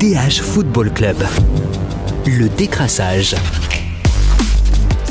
DH Football Club. Le décrassage.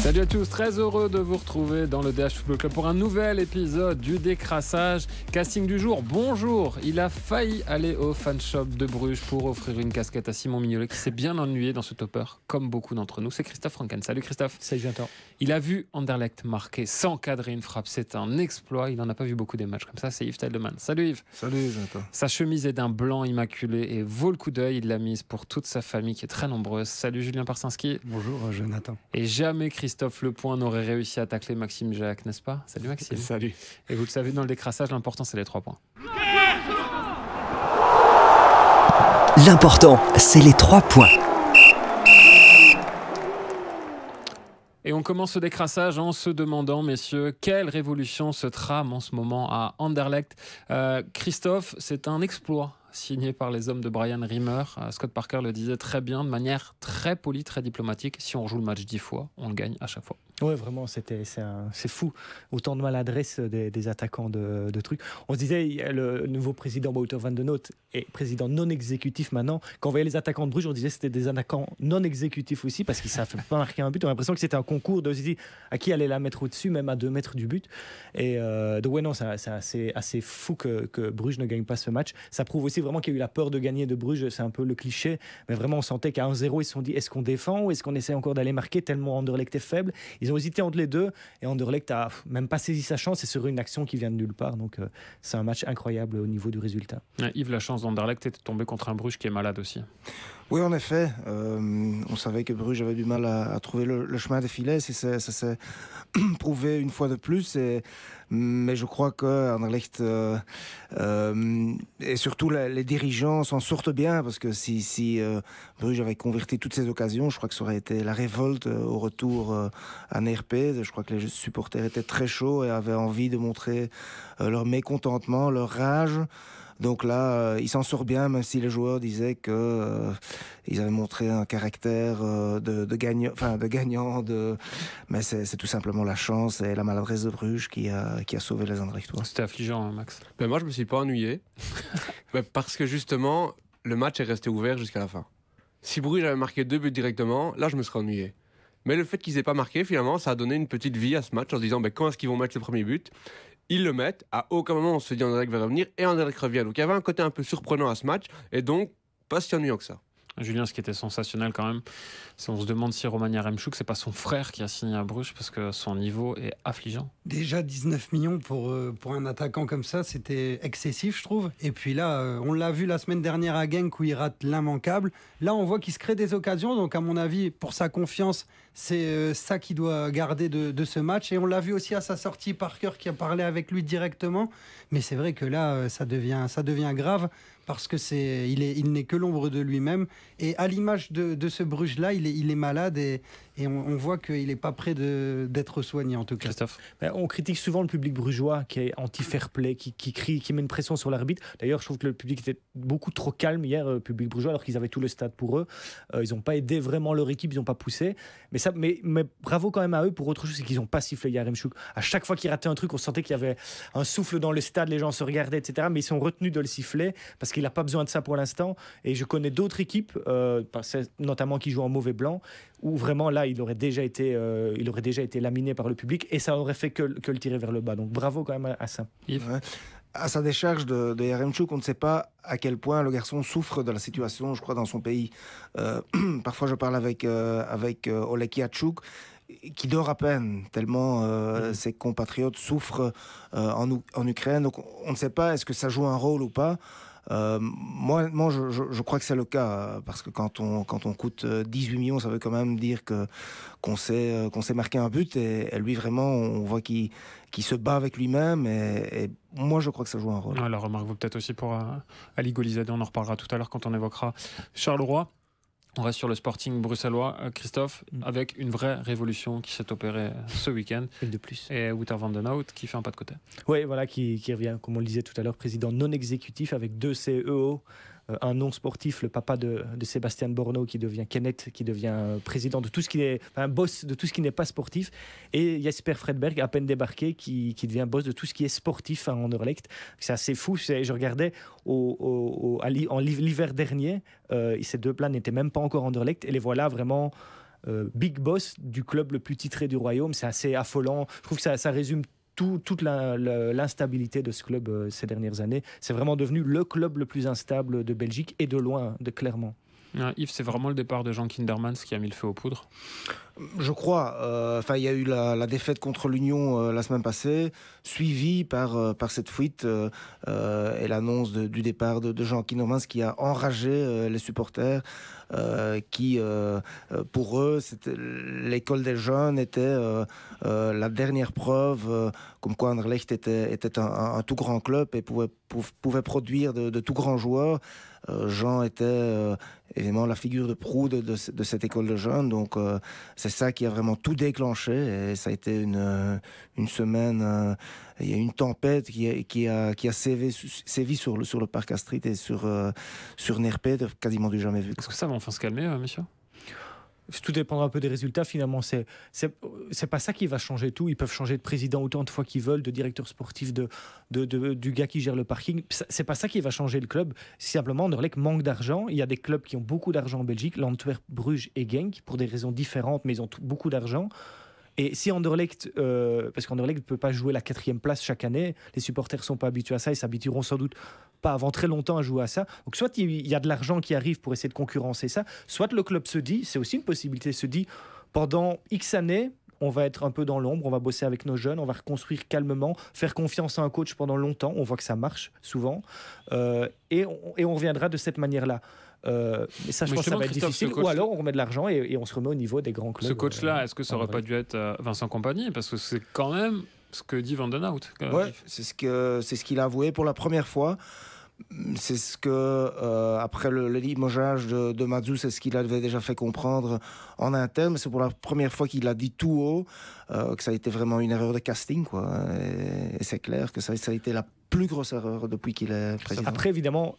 Salut à tous, très heureux de vous retrouver dans le DH Football Club pour un nouvel épisode du décrassage. Casting du jour, bonjour. Il a failli aller au fan shop de Bruges pour offrir une casquette à Simon Mignolet qui s'est bien ennuyé dans ce topper, comme beaucoup d'entre nous. C'est Christophe Franken. Salut Christophe. Salut Jonathan. Il a vu Anderlecht marquer sans cadrer une frappe. C'est un exploit. Il n'en a pas vu beaucoup des matchs comme ça. C'est Yves Teldeman. Salut Yves. Salut Jonathan. Sa chemise est d'un blanc immaculé et vaut le coup d'œil. Il l'a mise pour toute sa famille qui est très nombreuse. Salut Julien Parsinski. Bonjour Jonathan. Et jamais Christophe Lepoint n'aurait réussi à tacler Maxime Jacques, n'est-ce pas? Salut Maxime. Salut. Et vous le savez, dans le décrassage, l'important c'est les trois points. L'important, c'est les trois points. Et on commence ce décrassage en se demandant, messieurs, quelle révolution se trame en ce moment à Anderlecht? Euh, Christophe, c'est un exploit signé par les hommes de Brian Rimmer. Euh, Scott Parker le disait très bien, de manière très polie, très diplomatique. Si on joue le match dix fois, on le gagne à chaque fois. Ouais, vraiment, c'était, c'est, fou. Autant de maladresse des, des attaquants de, de trucs. On se disait, le nouveau président Wouter van den Noot est président non exécutif maintenant. Quand on voyait les attaquants de Bruges, on disait que c'était des attaquants non exécutifs aussi parce qu'ils ne savent pas marquer un but. On a l'impression que c'était un concours de se à qui allait la mettre au-dessus, même à deux mètres du but. Et euh, donc, ouais, non, c'est, assez, assez fou que, que Bruges ne gagne pas ce match. Ça prouve aussi vraiment qu'il y a eu la peur de gagner de Bruges. C'est un peu le cliché. Mais vraiment, on sentait qu'à 1-0, ils se sont dit est-ce qu'on défend ou est-ce qu'on essaie encore d'aller marquer tellement Anderlecht est faible? Ont hésité entre les deux et Anderlecht a même pas saisi sa chance et sur une action qui vient de nulle part. Donc, euh, c'est un match incroyable au niveau du résultat. Yves, la chance d'Anderlecht était tombé contre un Bruges qui est malade aussi. Oui, en effet, euh, on savait que Bruges avait du mal à, trouver le, chemin des filets, ça s'est prouvé une fois de plus. Mais je crois que Anderlecht euh, euh, et surtout les dirigeants s'en sortent bien parce que si, si Bruges avait converti toutes ces occasions, je crois que ça aurait été la révolte au retour à NRP. Je crois que les supporters étaient très chauds et avaient envie de montrer leur mécontentement, leur rage. Donc là, euh, il s'en sort bien, même si les joueurs disaient que euh, ils avaient montré un caractère euh, de, de gagnant, enfin de gagnant. De... Mais c'est tout simplement la chance et la maladresse de Bruges qui a, qui a sauvé les Anderlechtois. C'était affligeant, hein, Max. Ben moi, je me suis pas ennuyé. Ben, parce que justement, le match est resté ouvert jusqu'à la fin. Si Bruges avait marqué deux buts directement, là, je me serais ennuyé. Mais le fait qu'ils aient pas marqué, finalement, ça a donné une petite vie à ce match en se disant ben, quand est-ce qu'ils vont mettre le premier but? Ils le mettent. À aucun moment, on se dit Anderlecht va revenir et Anderlecht revient. Donc il y avait un côté un peu surprenant à ce match et donc pas si ennuyant que ça. Julien, ce qui était sensationnel quand même, c'est on se demande si Romania Remchuk, c'est pas son frère qui a signé à Bruges parce que son niveau est affligeant. Déjà 19 millions pour, euh, pour un attaquant comme ça, c'était excessif, je trouve. Et puis là, euh, on l'a vu la semaine dernière à Genk où il rate l'immanquable. Là, on voit qu'il se crée des occasions. Donc, à mon avis, pour sa confiance, c'est euh, ça qu'il doit garder de, ce match. Et on l'a vu aussi à sa sortie, Parker qui a parlé avec lui directement. Mais c'est vrai que là, euh, ça devient, ça devient grave parce que c'est, il est, il n'est que l'ombre de lui-même. Et à l'image de, de ce Bruges-là, il est, il est malade et, et on, on voit qu'il n'est pas prêt de- d'être soigné en tout cas. Christophe Ben, on critique souvent le public brugeois qui est anti-fair play, qui, qui crie, qui met une pression sur l'arbitre. D'ailleurs, je trouve que le public était beaucoup trop calme hier, euh, public brugeois, alors qu'ils avaient tout le stade pour eux. Euh, ils n'ont pas aidé vraiment leur équipe, ils n'ont pas poussé. Mais, ça, mais, mais bravo quand même à eux pour autre chose, c'est qu'ils n'ont pas sifflé hier Remchuk. À chaque fois qu'ils rataient un truc, on sentait qu'il y avait un souffle dans le stade, les gens se regardaient, etc. Mais ils sont retenus de le siffler parce qu'il n'a pas besoin de ça pour l'instant. Et je connais d'autres équipes, euh, notamment qui jouent en mauvais blanc, où vraiment là, il aurait déjà été, euh, il aurait déjà été laminé par le public et ça aurait fait que, que le tirer vers le bas. Donc bravo quand même à, à ça. Yves Ouais. À sa décharge de, de Yaremchuk, on ne sait pas à quel point le garçon souffre de la situation, je crois, dans son pays. Euh, parfois, je parle avec, euh, avec euh, Oleg Yachuk, qui dort à peine, tellement euh, ses compatriotes souffrent euh, en, en Ukraine. Donc, on ne sait pas est-ce que ça joue un rôle ou pas. Euh, moi, je, crois que c'est le cas, euh, parce que quand on, quand on coûte euh, 18 millions, ça veut quand même dire que qu'on sait, euh, qu'on sait marquer un but, et, lui, vraiment, on voit qu'il qu'il se bat avec lui-même, et, moi, je crois que ça joue un rôle. Ouais, la remarque vaut peut-être aussi pour euh, Ali Golizadeh, on en reparlera tout à l'heure quand on évoquera Charleroi. On reste sur le Sporting bruxellois, euh, Christophe, Mm. avec une vraie révolution qui s'est opérée ce week-end. Une de plus. Et Wouter van den Hout qui fait un pas de côté. Oui, voilà, qui, qui revient, comme on le disait tout à l'heure, président non exécutif avec deux CEO. Euh, un non sportif, le papa de, de Sébastien Borno qui devient Kenneth, qui devient euh, président de tout ce qui est, enfin, boss de tout ce qui n'est pas sportif, et Jesper Fredberg, à peine débarqué, qui, qui devient boss de tout ce qui est sportif à Anderlecht. C'est assez fou. Je regardais au, en l'hi- l'hiver dernier, euh, ces deux plans n'étaient même pas encore Anderlecht, et les voilà vraiment big boss du club le plus titré du royaume. C'est assez affolant. Je trouve que ça, ça résume tout- toute l'instabilité de ce club euh, ces dernières années. C'est vraiment devenu le club le plus instable de Belgique et de loin, de clairement. Yves, c'est vraiment le départ de Jean Kindermans qui a mis le feu aux poudres. Je crois. euh, Enfin, il y a eu la, défaite contre l'Union euh, la semaine passée, suivie par, euh, par cette fuite et l'annonce du départ de, Jean Kindermans qui a enragé les supporters, qui, pour eux, l'école des jeunes était la dernière preuve comme quoi Anderlecht était, était un, tout grand club et pouvait, pou- pouvait produire de tout grands joueurs. Euh, Jean était euh, évidemment la figure de proue de, de ce- de cette école de jeunes, donc euh, c'est ça qui a vraiment tout déclenché. Et ça a été une, semaine, il y a une tempête qui a, sévi, sur, le, parc Astrid et sur, euh, sur Nerpet, quasiment du jamais vu. Est-ce que ça va enfin se calmer, messieurs? Tout dépendra un peu des résultats finalement. C'est c'est pas ça qui va changer tout. Ils peuvent changer de président autant de fois qu'ils veulent, de directeur sportif, de, de, du gars qui gère le parking. C'est pas ça qui va changer le club. Simplement, Anderlecht manque d'argent. Il y a des clubs qui ont beaucoup d'argent en Belgique, l'Antwerp, Bruges et Genk, pour des raisons différentes, mais ils ont beaucoup d'argent. Et si Anderlecht, euh, parce qu'Anderlecht ne peut pas jouer la quatrième place chaque année, les supporters sont pas habitués à ça, ils s'habitueront sans doute pas avant très longtemps à jouer à ça. Donc soit il y a de l'argent qui arrive pour essayer de concurrencer ça, soit le club se dit, c'est aussi une possibilité, se dit pendant X années, on va être un peu dans l'ombre, on va bosser avec nos jeunes, on va reconstruire calmement, faire confiance à un coach pendant longtemps, on voit que ça marche souvent, euh, et, on, et on reviendra de cette manière-là. Euh, mais ça, je Mais pense que ça va être Christophe, difficile. coach- Ou alors, on remet de l'argent et, et on se remet au niveau des grands clubs. Ce coach-là, euh, est-ce que ça aurait pas dû être euh, Vincent Compagnie? Parce que c'est quand même ce que dit Van Den Hout. Ouais, c'est ce que c'est ce qu'il a avoué pour la première fois. C'est ce que euh, après le, le limogeage de, de Mazou, c'est ce qu'il avait déjà fait comprendre en interne. C'est pour la première fois qu'il a dit tout haut euh, que ça a été vraiment une erreur de casting, quoi. Et, et c'est clair que ça, ça a été la plus grosse erreur depuis qu'il est président. Après, évidemment,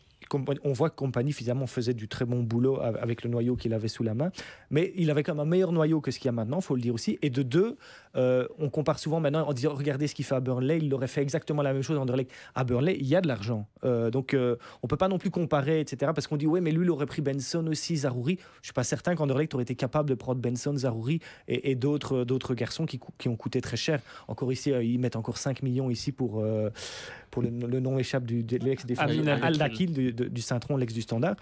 on voit que Compagnie, finalement, faisait du très bon boulot av- avec le noyau qu'il avait sous la main. Mais il avait quand même un meilleur noyau que ce qu'il y a maintenant, faut le dire aussi. Et de deux, euh, on compare souvent maintenant en disant regardez ce qu'il fait à Burnley, il aurait fait exactement la même chose à Anderlecht. À Burnley, il y a de l'argent. Euh, donc, euh, on peut pas non plus comparer, etc. Parce qu'on dit oui, mais lui, il aurait pris Benson aussi, Zarouri. Je suis pas certain qu'Anderlecht aurait été capable de prendre Benson, Zarouri et, et d'autres d'autres garçons qui, qui ont coûté très cher. Encore ici, euh, ils mettent encore 5 millions ici pour, pour le, le nom échappe du, de l'ex-défenseur Al-Dakil. Du, du Saint-Tron, l'ex du Standard.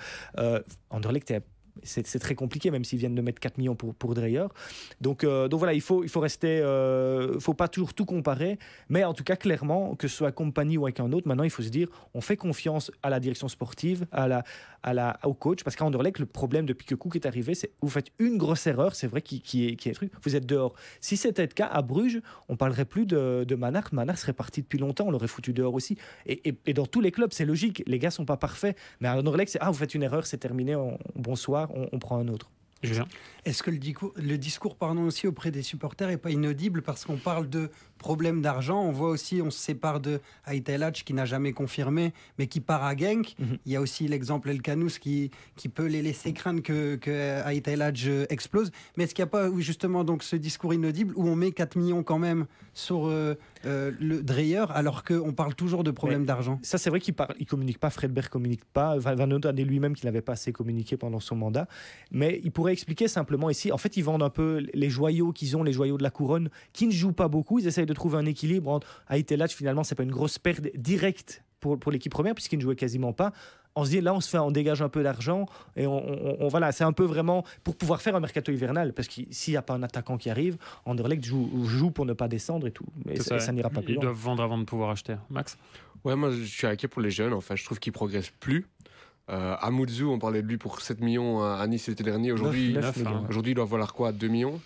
Anderlecht est- c'est très compliqué, même s'ils viennent de mettre 4 millions pour, pour Dreyer. Donc, euh, donc voilà, il faut, il faut rester. euh, faut pas toujours tout comparer. Mais en tout cas, clairement, que ce soit compagnie ou avec un autre, maintenant, il faut se dire on fait confiance à la direction sportive, à la, à la, au coach. Parce qu'à Anderlecht, le problème depuis que Cook est arrivé, c'est vous faites une grosse erreur, c'est vrai, qui, qui est, qui est truc, vous êtes dehors. Si c'était le cas à Bruges, on parlerait plus de, de Manard. Manard serait parti depuis longtemps, on l'aurait foutu dehors aussi. Et, et- et dans tous les clubs, c'est logique. Les gars sont pas parfaits. Mais à Anderlecht, c'est ah, vous faites une erreur, c'est terminé, on- bonsoir, on, on prend un autre. Julien Est-ce que le discours, le discours pardon, aussi auprès des supporters est pas inaudible parce qu'on parle de problème d'argent On voit aussi, on se sépare de Aitelach qui n'a jamais confirmé, mais qui part à Genk. Mhm. Il y a aussi l'exemple El Canous qui, qui peut les laisser craindre que, que Aitelach euh, explose. Mais est-ce qu'il n'y a pas justement donc ce discours inaudible où on met 4 millions quand même sur euh, euh, le Dreyer alors qu'on parle toujours de problème d'argent? Ça, c'est vrai qu'il ne communique pas, Fredberg communique pas. Van Van a dit lui-même qu'il n'avait pas assez communiqué pendant son mandat. Mais il pourrait expliquer simplement ici. En fait, ils vendent un peu les joyaux qu'ils ont, les joyaux de la couronne, qui ne jouent pas beaucoup. Ils essayent de trouver un équilibre entre Aitelach, finalement, c'est pas une grosse perte directe pour, pour l'équipe première, puisqu'il ne jouait quasiment pas. On se dit, là, on se fait, on dégage un peu d'argent et on, on- on- voilà, c'est un peu vraiment pour pouvoir faire un mercato hivernal, parce que s'il n'y a pas un attaquant qui arrive, Anderlecht joue, joue pour ne pas descendre et tout. Mais C'est ça, ça n'ira pas plus Ils loin. doivent vendre avant de pouvoir acheter. Max? Ouais, moi je suis inquiet pour les jeunes. Enfin, je trouve qu'ils progressent plus. Euh, on parlait de lui pour 7 millions à Nice l'été dernier. Aujourd'hui, hein. aujourd'hui, il doit valoir quoi? 2 millions?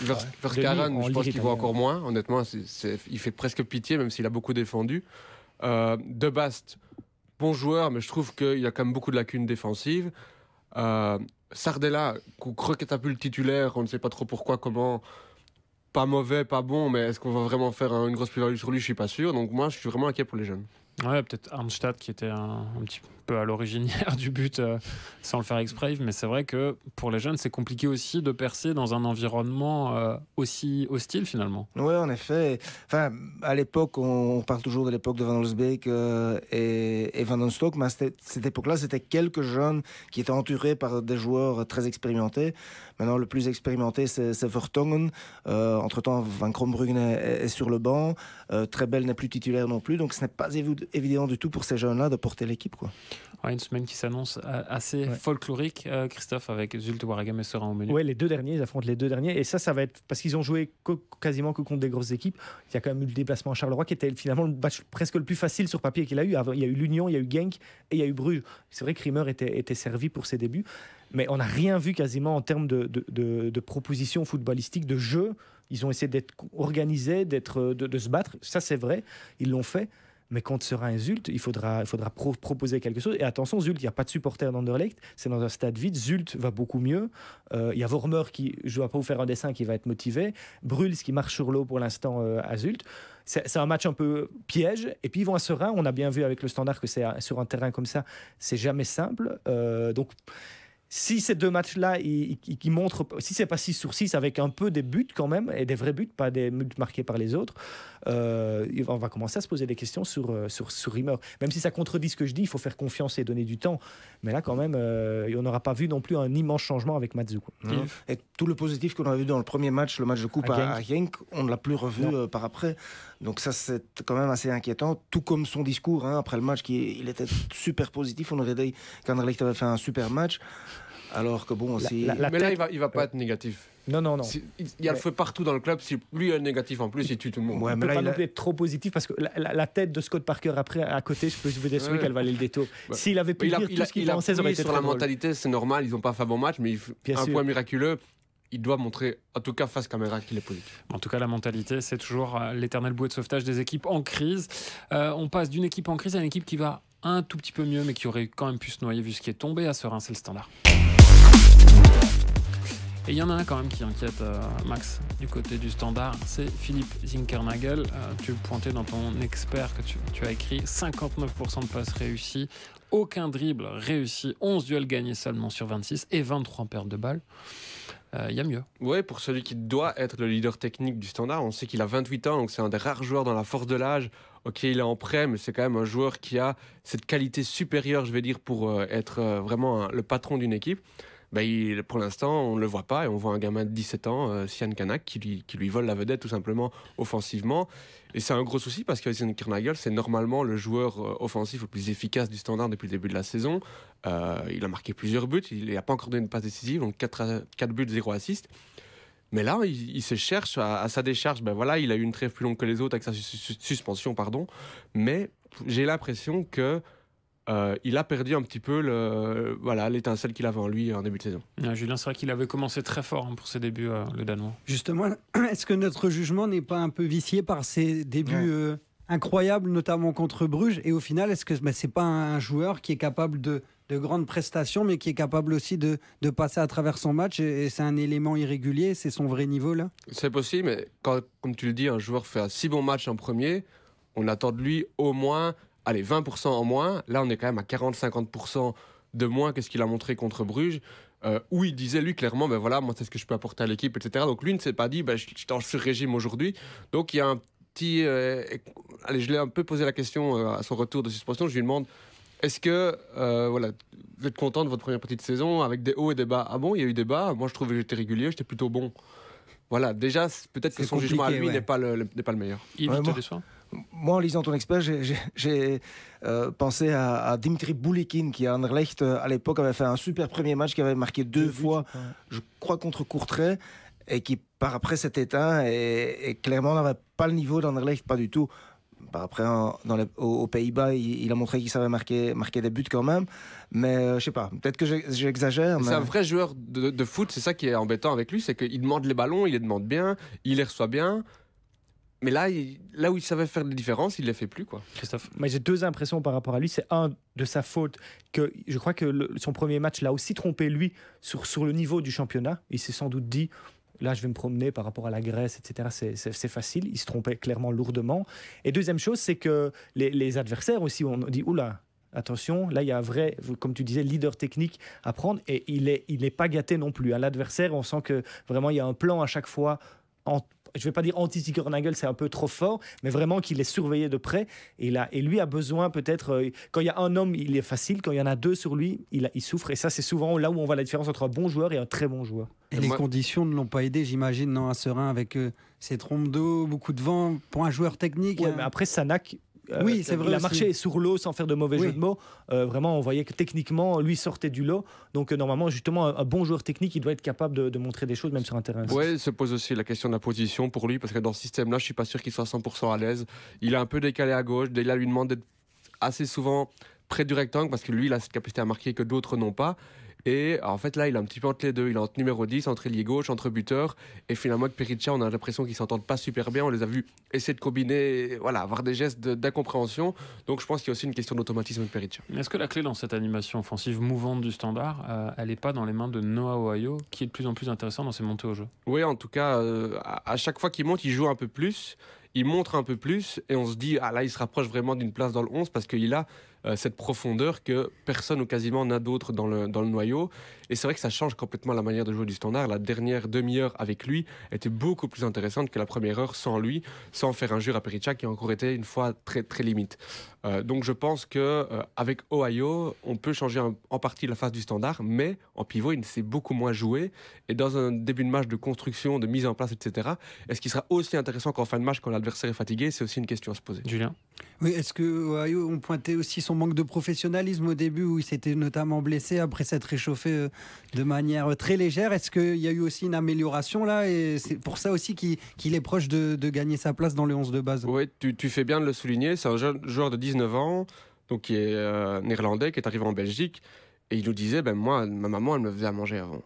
Vers, vers Denis, Karan, je pense qu'il vaut italienne. encore moins. Honnêtement, il fait presque pitié, même s'il a beaucoup défendu. Euh, de Bast, bon joueur, mais je trouve qu'il a quand même beaucoup de lacunes défensives. Euh, Sardella, recatapulte titulaire, on ne sait pas trop pourquoi, comment. Pas mauvais, pas bon, mais est-ce qu'on va vraiment faire un- une grosse plus-value sur lui? Je suis pas sûr. Donc moi, je suis vraiment inquiet pour les jeunes. Ouais, peut-être Arnstadt qui était un, un petit peu à l'originière du but euh, sans le faire exprès, mais c'est vrai que pour les jeunes, c'est compliqué aussi de percer dans un environnement euh, aussi hostile finalement. Oui, en effet. Enfin, à l'époque, on parle toujours de l'époque de Van Olsbeek euh, et, et, Van Stock, mais à cette, époque-là, c'était quelques jeunes qui étaient entourés par des joueurs très expérimentés. Maintenant, le plus expérimenté, c'est Vertongen. Euh, entre-temps, Van Krombruggen est, sur le banc. Trebel n'est plus titulaire non plus. Donc, ce n'est pas évident du tout pour ces jeunes-là de porter l'équipe. Quoi. Ouais, une semaine qui s'annonce assez ouais. folklorique, euh, Christophe, avec Zulte Waragam et Serein au menu. Oui, les deux derniers, ils affrontent les deux derniers. Et ça, ça va être parce qu'ils ont joué quasiment que contre des grosses équipes. Il y a quand même eu le déplacement à Charleroi qui était finalement le match presque le plus facile sur papier qu'il a eu. Il y a eu l'Union, il y a eu Genk et il y a eu Bruges. C'est vrai que Rimmer était, était servi pour ses débuts mais on n'a rien vu quasiment en termes de, de, de, de, propositions footballistiques, de jeu. Ils ont essayé d'être organisés, d'être, de, se battre. Ça, c'est vrai, ils l'ont fait. Mais quand sera un Zult, il faudra, proposer quelque chose. Et attention, Zult, il n'y a pas de supporters d'Anderlecht. C'est dans un stade vide. Zult va beaucoup mieux. Euh, il y a Vormer qui, je ne vais pas vous faire un dessin, qui va être motivé. Bruls qui marche sur l'eau pour l'instant euh, à Zult. C'est un match un peu piège. Et puis ils vont à Serein. On a bien vu avec le standard que c'est sur un terrain comme ça, c'est jamais simple. Euh, donc si ces deux matchs-là, ils, ils, ils, montrent, si c'est pas 6 sur 6 avec un peu des buts quand même, et des vrais buts, pas des buts marqués par les autres, euh, on va commencer à se poser des questions sur, sur, sur Rimmer. Même si ça contredit ce que je dis, il faut faire confiance et donner du temps. Mais là, quand même, euh, on n'aura pas vu non plus un immense changement avec Matsu. Mmh. Et tout le positif qu'on a vu dans le premier match, le match de coupe à, à Genk, on ne l'a plus revu euh, par après. Donc ça, c'est quand même assez inquiétant. Tout comme son discours hein, après le match, qui il était super positif. On aurait dit qu'Anderlecht avait fait un super match. Alors que bon, aussi. La, la mais là, il va, il va pas être négatif. Non, non, non. Il y a le feu partout dans le club. Si lui est négatif en plus, il tue tout le monde. Ouais, mais peut là, pas non plus être trop positif parce que la, la, tête de Scott Parker après à côté, je peux vous assurer ouais. qu'elle valait le détour. Bah, S'il avait pu il a, dire il tout a, ce qu'il il a pensait, ça aurait été sur très la drôle. mentalité, c'est normal. Ils n'ont pas fait un bon match, mais il, Bien un sûr. point miraculeux. Il doit montrer, en tout cas face caméra, qu'il est positif. En tout cas, la mentalité, c'est toujours euh, l'éternel bouée de sauvetage des équipes en crise. Euh, on passe d'une équipe en crise à une équipe qui va un tout petit peu mieux, mais qui aurait quand même pu se noyer vu ce qui est tombé à Serein, c'est le standard. Et il y en a un quand même qui inquiète euh, Max du côté du standard, c'est Philippe Zinkernagel. Tu le pointais dans ton expert que tu, tu as écrit 59% de passes réussies, aucun dribble réussi, 11 duels gagnés seulement sur 26 et 23 pertes de balles. Il euh, y a mieux. Oui, pour celui qui doit être le leader technique du standard, on sait qu'il a 28 ans, donc c'est un des rares joueurs dans la force de l'âge. Ok, il est en prêt, mais c'est quand même un joueur qui a cette qualité supérieure, je vais dire, pour euh, être euh, vraiment le patron d'une équipe. Ben, il, pour l'instant, on ne le voit pas et on voit un gamin de 17 ans, euh, Sian Kanak, qui lui, qui lui vole la vedette tout simplement offensivement. Et c'est un gros souci parce que Sian Kernagel, c'est normalement le joueur euh, offensif le plus efficace du standard depuis le début de la saison. Euh, il a marqué plusieurs buts, il n'a pas encore donné une passe décisive, donc 4, 4 buts, 0 assist. Mais là, il, se cherche à, sa décharge. Ben voilà, il a eu une trêve plus longue que les autres avec sa sus suspension, pardon. Mais j'ai l'impression que euh, il a perdu un petit peu le, voilà, l'étincelle qu'il avait en lui en début de saison. Ouais, Julien, c'est vrai qu'il avait commencé très fort hein, pour ses débuts, euh, le Danois. Justement, est-ce que notre jugement n'est pas un peu vicié par ses débuts ouais. euh, incroyables, notamment contre Bruges? Et au final, est-ce que bah, c'est pas un joueur qui est capable de, de grandes prestations, mais qui est capable aussi de, de passer à travers son match et, et c'est un élément irrégulier C'est son vrai niveau là? C'est possible, mais quand, comme tu le dis, un joueur fait un si bon match en premier, on attend de lui au moins allez, 20% en moins. Là, on est quand même à 40-50% de moins que ce qu'il a montré contre Bruges, euh, où il disait, lui, clairement, ben voilà, moi, c'est ce que je peux apporter à l'équipe, etc. Donc, lui ne s'est pas dit, ben, je, suis en sur-régime aujourd'hui. Donc, il y a un petit. Euh, allez, je l'ai un peu posé la question euh, à son retour de suspension. Je lui demande. Est-ce que euh, voilà, vous êtes content de votre première petite saison avec des hauts et des bas? Ah bon, il y a eu des bas. Moi, je trouvais que j'étais régulier, j'étais plutôt bon. Voilà, déjà, peut-être que son jugement à lui ouais. n'est pas, le, pas le meilleur. Il ouais, moi, moi, en lisant ton expert, j'ai euh, pensé à, à, Dimitri Boulikin, qui à Anderlecht, euh, à l'époque, avait fait un super premier match, qui avait marqué deux, deux fois, buts, je crois, contre Courtrai, et qui, par après, s'est éteint, et, et clairement n'avait pas le niveau d'Anderlecht, pas du tout. Par après, dans les, aux, aux Pays-Bas, il, il, a montré qu'il savait marquer, marquer des buts quand même. Mais euh, je sais pas, peut-être que j'exagère. C'est un vrai joueur de, de foot, c'est ça qui est embêtant avec lui, c'est qu'il demande les ballons, il les demande bien, il les reçoit bien. Mais là, il, là où il savait faire des différences, il ne les fait plus. Quoi. Christophe Mais J'ai deux impressions par rapport à lui. C'est un, de sa faute, que je crois que le, son premier match l'a aussi trompé, lui, sur, sur le niveau du championnat. Il s'est sans doute dit, là, je vais me promener par rapport à la Grèce, etc. C'est facile. Il se trompait clairement lourdement. Et deuxième chose, c'est que les, adversaires aussi, on dit, oula, attention, là il y a un vrai, comme tu disais, leader technique à prendre et il n'est pas gâté non plus. À l'adversaire, on sent que vraiment il y a un plan à chaque fois je vais pas dire anti-Zickernagel, c'est un peu trop fort, mais vraiment qu'il est surveillé de près. Et, là, et lui a besoin peut-être, euh, quand il y a un homme, il est facile, quand il y en a deux sur lui, il, il souffre. Et ça, c'est souvent là où on voit la différence entre un bon joueur et un très bon joueur. Et les conditions ne l'ont pas aidé, j'imagine, non, à Serein, avec euh, ses trompes d'eau, beaucoup de vent, pour un joueur technique. Ouais, mais après, Sanak, euh, oui, c'est vrai. Il a marché sur l'eau sans faire de mauvais jeu de mots. Euh, vraiment, on voyait que techniquement, lui sortait du lot. Donc, euh, normalement, justement, un, bon joueur technique, il doit être capable de, montrer des choses, même sur un terrain. Oui, se pose aussi la question de la position pour lui, parce que dans ce système-là, je suis pas sûr qu'il soit 100% à l'aise. Il est un peu décalé à gauche. Dela lui demande d'être assez souvent près du rectangle, parce que lui, il a cette capacité à marquer que d'autres n'ont pas. Et en fait, là, il est un petit peu entre les deux. Il est entre numéro 10, entre ailier gauche, entre buteur. Et finalement, avec Perica, on a l'impression qu'ils s'entendent pas super bien. On les a vus essayer de combiner, voilà, avoir des gestes d'incompréhension. Donc, je pense qu'il y a aussi une question d'automatisme avec Perica. Est-ce que la clé dans cette animation offensive mouvante du standard, euh, elle n'est pas dans les mains de Noah Ohio, qui est de plus en plus intéressant dans ses montées au jeu? Oui, en tout cas, euh, à chaque fois qu'il monte, il joue un peu plus il montre un peu plus et on se dit ah là il se rapproche vraiment d'une place dans le 11 parce qu'il a euh, cette profondeur que personne ou quasiment n'a d'autre dans le, dans le noyau. Et c'est vrai que ça change complètement la manière de jouer du standard. La dernière demi-heure avec lui était beaucoup plus intéressante que la première heure sans lui, sans faire un jeu à Pericha qui a encore été une fois très, très limite. Euh, donc je pense que euh, avec Ohio, on peut changer en partie la phase du standard, mais en pivot, il s'est beaucoup moins joué. Et dans un début de match de construction, de mise en place, etc., est-ce qu'il sera aussi intéressant qu'en fin de match quand l'adversaire est fatigué? C'est aussi une question à se poser. Julien? Oui, est-ce que Ohio, on pointait aussi son manque de professionnalisme au début où il s'était notamment blessé après s'être réchauffé euh, de manière très légère. Est-ce qu'il y a eu aussi une amélioration là? Et c'est pour ça aussi qu'il est proche de, gagner sa place dans le 11 de base Oui, tu, fais bien de le souligner. C'est un jeune joueur de 19 ans donc qui est euh, néerlandais, qui est arrivé en Belgique. Et il nous disait, ben moi, ma maman, elle me faisait à manger avant.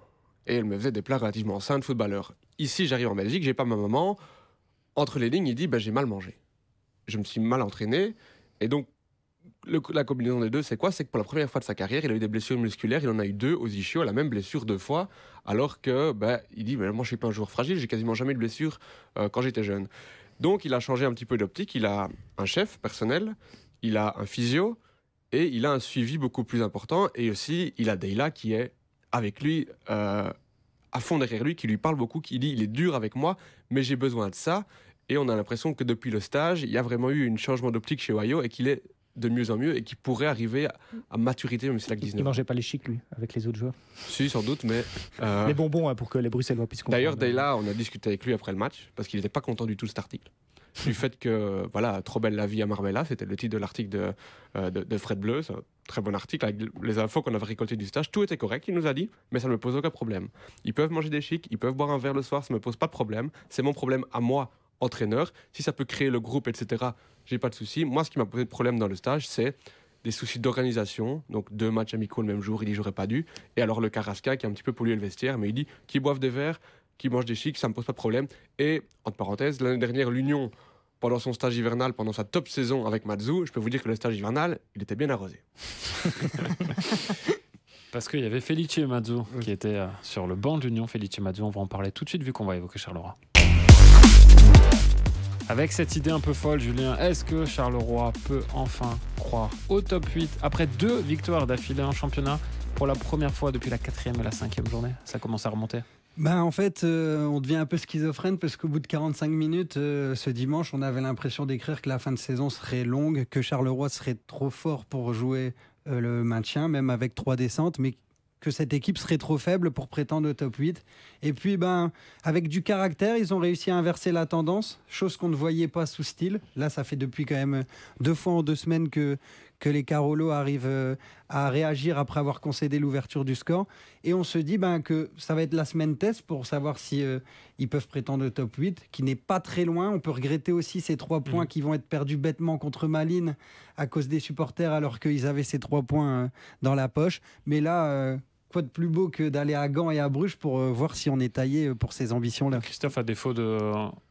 Et elle me faisait des plats relativement sains de footballeur. Ici, j'arrive en Belgique, j'ai pas ma maman. Entre les lignes, il dit, ben j'ai mal mangé. Je me suis mal entraîné. Et donc, la combinaison des deux, c'est quoi? C'est que pour la première fois de sa carrière, il a eu des blessures musculaires. Il en a eu deux aux ischios, la même blessure deux fois. Alors que, ben, il dit, ben, moi, je suis pas un joueur fragile. J'ai quasiment jamais de blessure euh, quand j'étais jeune. Donc, il a changé un petit peu d'optique. Il a un chef personnel, il a un physio et il a un suivi beaucoup plus important. Et aussi, il a Deyla qui est avec lui, euh, à fond derrière lui, qui lui parle beaucoup, qui dit, il est dur avec moi, mais j'ai besoin de ça. Et on a l'impression que depuis le stage, il y a vraiment eu un changement d'optique chez Ohio et qu'il est de mieux en mieux et qui pourrait arriver à, maturité, même si la 19. Il mangeait pas les chics, lui, avec les autres joueurs Si, sans doute, mais. Euh, les bonbons, hein, pour que les Bruxellois puissent comprendre. D'ailleurs, Dayla, on a discuté avec lui après le match, parce qu'il n'était pas content du tout de cet article. du fait que, voilà, trop belle la vie à Marbella, c'était le titre de l'article de, euh, de, Fred Bleu, un très bon article avec les infos qu'on avait récoltées du stage, tout était correct, il nous a dit, mais ça ne me pose aucun problème. Ils peuvent manger des chics, ils peuvent boire un verre le soir, ça ne me pose pas de problème, c'est mon problème à moi entraîneur. Si ça peut créer le groupe, etc., j'ai pas de souci. Moi, ce qui m'a posé de problème dans le stage, c'est des soucis d'organisation. Donc deux matchs amicaux le même jour, il dit j'aurais pas dû. Et alors le Carrasca qui est un petit peu pollué le vestiaire, mais il dit qui boivent des verres, qui mangent des chics, ça me pose pas de problème. Et entre parenthèses, l'année dernière, l'Union pendant son stage hivernal, pendant sa top saison avec Matsu, je peux vous dire que le stage hivernal, il était bien arrosé. Parce qu'il y avait Felice Mazzu qui était euh, sur le banc de l'Union. Felice Mazzu, on va en parler tout de suite vu qu'on va évoquer Charleroi. Avec cette idée un peu folle, Julien, est-ce que Charleroi peut enfin croire au top 8 après deux victoires d'affilée en championnat pour la première fois depuis la quatrième et la cinquième journée? Ça commence à remonter. Ben, en fait, euh, on devient un peu schizophrène parce qu'au bout de 45 minutes, euh, ce dimanche, on avait l'impression d'écrire que la fin de saison serait longue, que Charleroi serait trop fort pour jouer euh, le maintien, même avec trois descentes, mais que cette équipe serait trop faible pour prétendre au top 8. Et puis, ben, avec du caractère, ils ont réussi à inverser la tendance, chose qu'on ne voyait pas sous style. Là, ça fait depuis quand même deux fois en deux semaines que, que les Carolo arrivent euh, à réagir après avoir concédé l'ouverture du score. Et on se dit ben, que ça va être la semaine test pour savoir si euh, ils peuvent prétendre au top 8, qui n'est pas très loin. On peut regretter aussi ces trois points mmh. qui vont être perdus bêtement contre Malines à cause des supporters alors qu'ils avaient ces trois points euh, dans la poche. Mais là, quoi de plus beau que d'aller à Gand et à Bruges pour voir si on est taillé pour ces ambitions-là? Christophe, à défaut de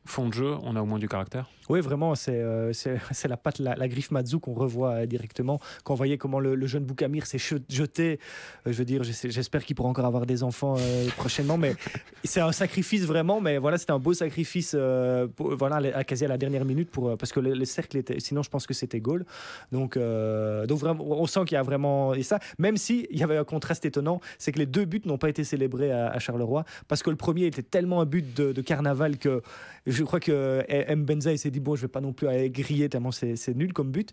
fond de jeu, on a au moins du caractère. Oui, vraiment, c'est euh, la patte, la, griffe Mazou qu'on revoit euh, directement. Quand on voyait comment le, jeune Boukamir s'est jeté, euh, je veux dire, j'espère qu'il pourra encore avoir des enfants prochainement, mais c'est un sacrifice vraiment. Mais voilà, c'était un beau sacrifice, voilà, à, quasi à la dernière minute, pour, parce que le, le cercle était. Sinon, je pense que c'était goal. Donc, donc vraiment, on sent qu'il y a vraiment. Et ça, même si il y avait un contraste étonnant, c'est que les deux buts n'ont pas été célébrés à, Charleroi, parce que le premier était tellement un but de carnaval que je crois que M. Benza il s'est dit bon je vais pas non plus aller griller tellement c'est c'est nul comme but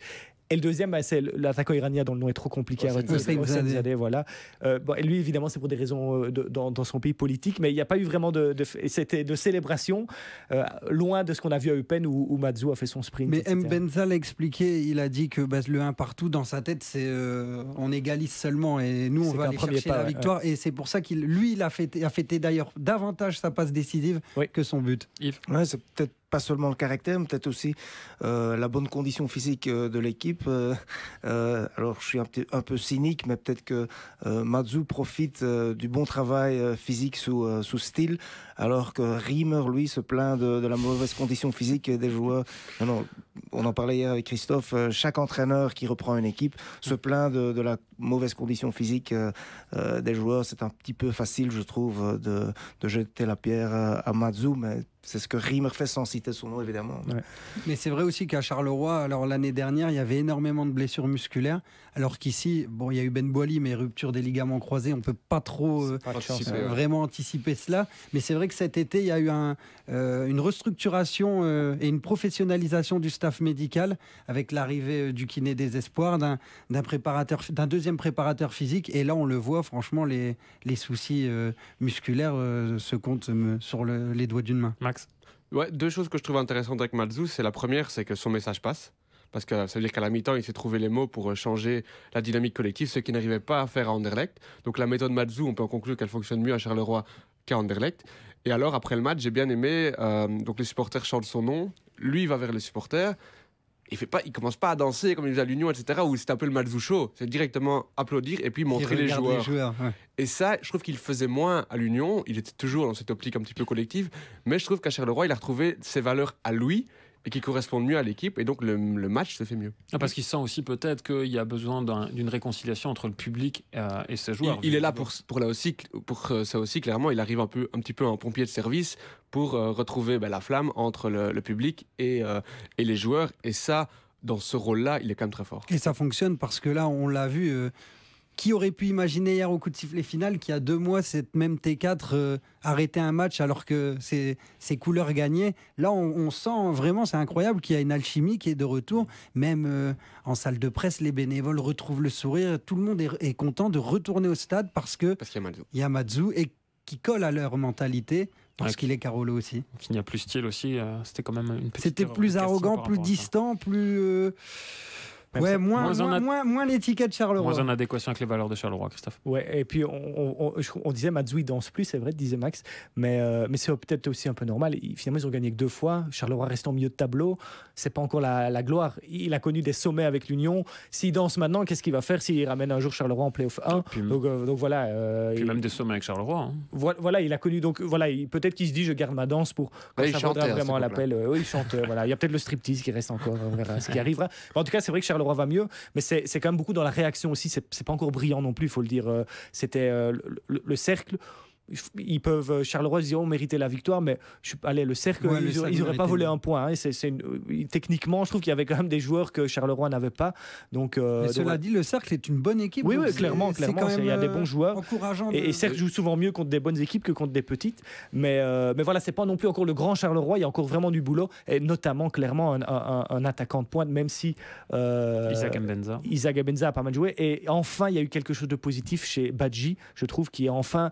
et le deuxième bah, c'est l'attaquant iranien dont le nom est trop compliqué à Hossein retenir. Voilà Euh, bon, et lui évidemment c'est pour des raisons euh, de- dans, dans son pays politique mais il n'y a pas eu vraiment de, de et c'était de célébration euh, loin de ce qu'on a vu à Eupen où, où Mazou a fait son sprint Mais etc. M. Benza l'a expliqué, il a dit que bah, le 1 partout dans sa tête, c'est euh, on égalise seulement et nous on va aller chercher pas, la ouais, victoire et c'est pour ça qu'il lui il a fêté, a fêté d'ailleurs davantage sa passe décisive Oui. que son but. Ouais, c'est peut-être pas seulement le caractère, mais peut-être aussi euh, la bonne condition physique euh, de l'équipe. Euh, alors, je suis un, un peu cynique, mais peut-être que Mazou profite du bon travail physique sous, sous style, alors que Riemer, lui, se plaint de, la mauvaise condition physique des joueurs. Non, on en parlait hier avec Christophe. chaque entraîneur qui reprend une équipe se plaint de la mauvaise condition physique euh, euh, des joueurs. C'est un petit peu facile, je trouve, de, de jeter la pierre à, Mazou, mais c'est ce que Riemer fait sans citer son nom, évidemment. Ouais. Mais c'est vrai aussi qu'à Charleroi, alors l'année dernière, il y avait énormément de blessures musculaires, alors qu'ici, bon, il y a eu Ben Boili, mais rupture des ligaments croisés, on peut pas trop euh, Pas de chance, Anticiper, euh, ouais. vraiment anticiper cela. Mais c'est vrai que cet été, il y a eu un, euh, une restructuration euh, et une professionnalisation du staff médical avec l'arrivée euh, du kiné des espoirs, d'un d'un préparateur, d'un deuxième préparateur physique. Et là, on le voit, franchement, les, les soucis euh, musculaires euh, se comptent euh, sur le- les doigts d'une main. Max Ouais, deux choses que je trouve intéressantes avec Mazou, c'est la première, c'est que son message passe. Parce que ça veut dire qu'à la mi-temps, il s'est trouvé les mots pour changer la dynamique collective, ce qu'il n'arrivait pas à faire à Anderlecht. Donc la méthode Mazou, on peut en conclure qu'elle fonctionne mieux à Charleroi qu'à Anderlecht. Et alors, après le match, j'ai bien aimé, euh, donc les supporters chantent son nom, lui il va vers les supporters, il fait pas, il commence pas à danser comme il faisait à l'Union, etc., où c'est un peu le Mazou show, c'est directement applaudir et puis montrer les joueurs. ouais. Et ça, je trouve qu'il faisait moins à l'Union. Il était toujours dans cette optique un petit peu collective. Mais je trouve qu'à Charleroi, il a retrouvé ses valeurs à lui et qui correspondent mieux à l'équipe. Et donc, le, le match se fait mieux. Ah, Parce qu'il sent aussi peut-être qu'il y a besoin d'un- d'une réconciliation entre le public euh, et ses Il, joueurs. il est là pour, pour, là aussi, pour euh, ça aussi, clairement. Il arrive un, peu, un petit peu en pompier de service pour euh, retrouver ben, la flamme entre le, le public et, euh, et les joueurs. Et ça, dans ce rôle-là, il est quand même très fort. Et ça fonctionne parce que là, on l'a vu. euh, qui aurait pu imaginer hier au coup de sifflet final qu'il y a deux mois, cette même T4 euh, arrêtait un match alors que ses, ses couleurs gagnaient? Là, on, on sent vraiment, c'est incroyable qu'il y a une alchimie qui est de retour. Même euh, en salle de presse, les bénévoles retrouvent le sourire. Tout le monde est, est content de retourner au stade parce que Parce qu'il y a Malzo. il y a Mazou et qui colle à leur mentalité parce Ouais. qu'il est Carolo aussi. Qu'il n'y a plus style aussi. euh, C'était quand même une petite. C'était plus arrogant, plus distant, plus. Ouais, moins, moins moins, a- moins, moins l'étiquette Charleroi. Moins en adéquation avec les valeurs de Charleroi, Christophe. Ouais, et puis on, on- on- je- on disait Mazou il danse plus, c'est vrai, disait Max, mais, euh, mais c'est peut-être aussi un peu normal. Finalement, ils ont gagné que deux fois. Charleroi reste en milieu de tableau, c'est pas encore la, la gloire. Il a connu des sommets avec l'Union. S'il danse maintenant, qu'est-ce qu'il va faire s'il ramène un jour Charleroi en playoff 1 Puis, donc, euh, donc voilà. euh, puis il- même des sommets avec Charleroi. hein. voilà, voilà, il a connu donc voilà, il- peut-être qu'il se dit je garde ma danse pour quand Ouais, il ça à vraiment l'appel. Oui, il chante. voilà, il y a peut-être le striptease qui reste encore. On verra ce qui arrivera. Mais en tout cas, c'est vrai que Charleroi va mieux, mais c'est quand même beaucoup dans la réaction aussi. C'est pas encore brillant non plus, il faut le dire. Euh, C'était euh, le cercle. Ils peuvent euh, Charleroi ils diront mériter la victoire, mais je suis allez le cercle Ouais, ils, cercle ils auraient pas volé un point. hein, et c'est- une- euh, techniquement, je trouve qu'il y avait quand même des joueurs que Charleroi n'avait pas. Donc, euh, Mais donc, cela dit, le cercle est une bonne équipe. oui, oui, clairement, clairement, il y a des bons joueurs. Encourageant. Et, de- et certes, joue souvent mieux contre des bonnes équipes que contre des petites. Mais, euh, mais voilà, c'est pas non plus encore le grand Charleroi. Il y a encore vraiment du boulot. Et notamment, clairement, un, un- un attaquant de pointe, même si. euh, Isaac Mbenza. Isaac Benza a pas mal joué. Et enfin, il y a eu quelque chose de positif chez Badji, je trouve, qui est enfin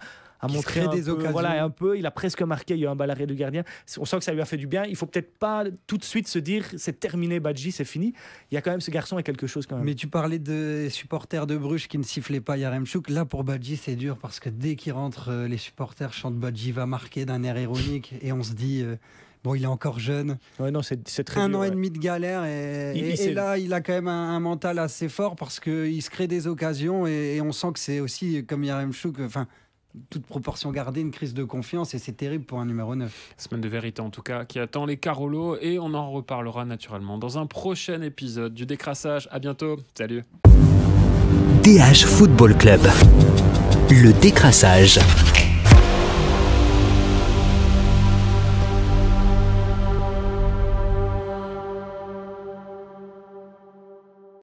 montré crée un des peu, occasions. voilà, un peu. Il a presque marqué. Il y a eu un bal arrêt de gardien. On sent que ça lui a fait du bien. Il faut peut-être pas tout de suite se dire c'est terminé, Badji, c'est fini. Il y a quand même ce garçon et quelque chose quand même. Mais tu parlais de supporters de Bruges qui ne sifflaient pas Yaremchuk. Là, pour Badji, c'est dur parce que dès qu'il rentre, euh, les supporters chantent Badji va marquer d'un air ironique et on se dit. euh, Bon, il est encore jeune, Ouais, non, c'est c'est très un dur, an et demi de galère et, Il- et- il et s'est- là il a quand même un, un mental assez fort parce qu'il se crée des occasions et, et on sent que c'est aussi comme Yaremchuk, enfin toute proportion gardée, une crise de confiance et c'est terrible pour un numéro 9. Semaine de vérité en tout cas qui attend les Carolos et on en reparlera naturellement dans un prochain épisode du décrassage. À bientôt. Salut. DH Football Club. Le décrassage.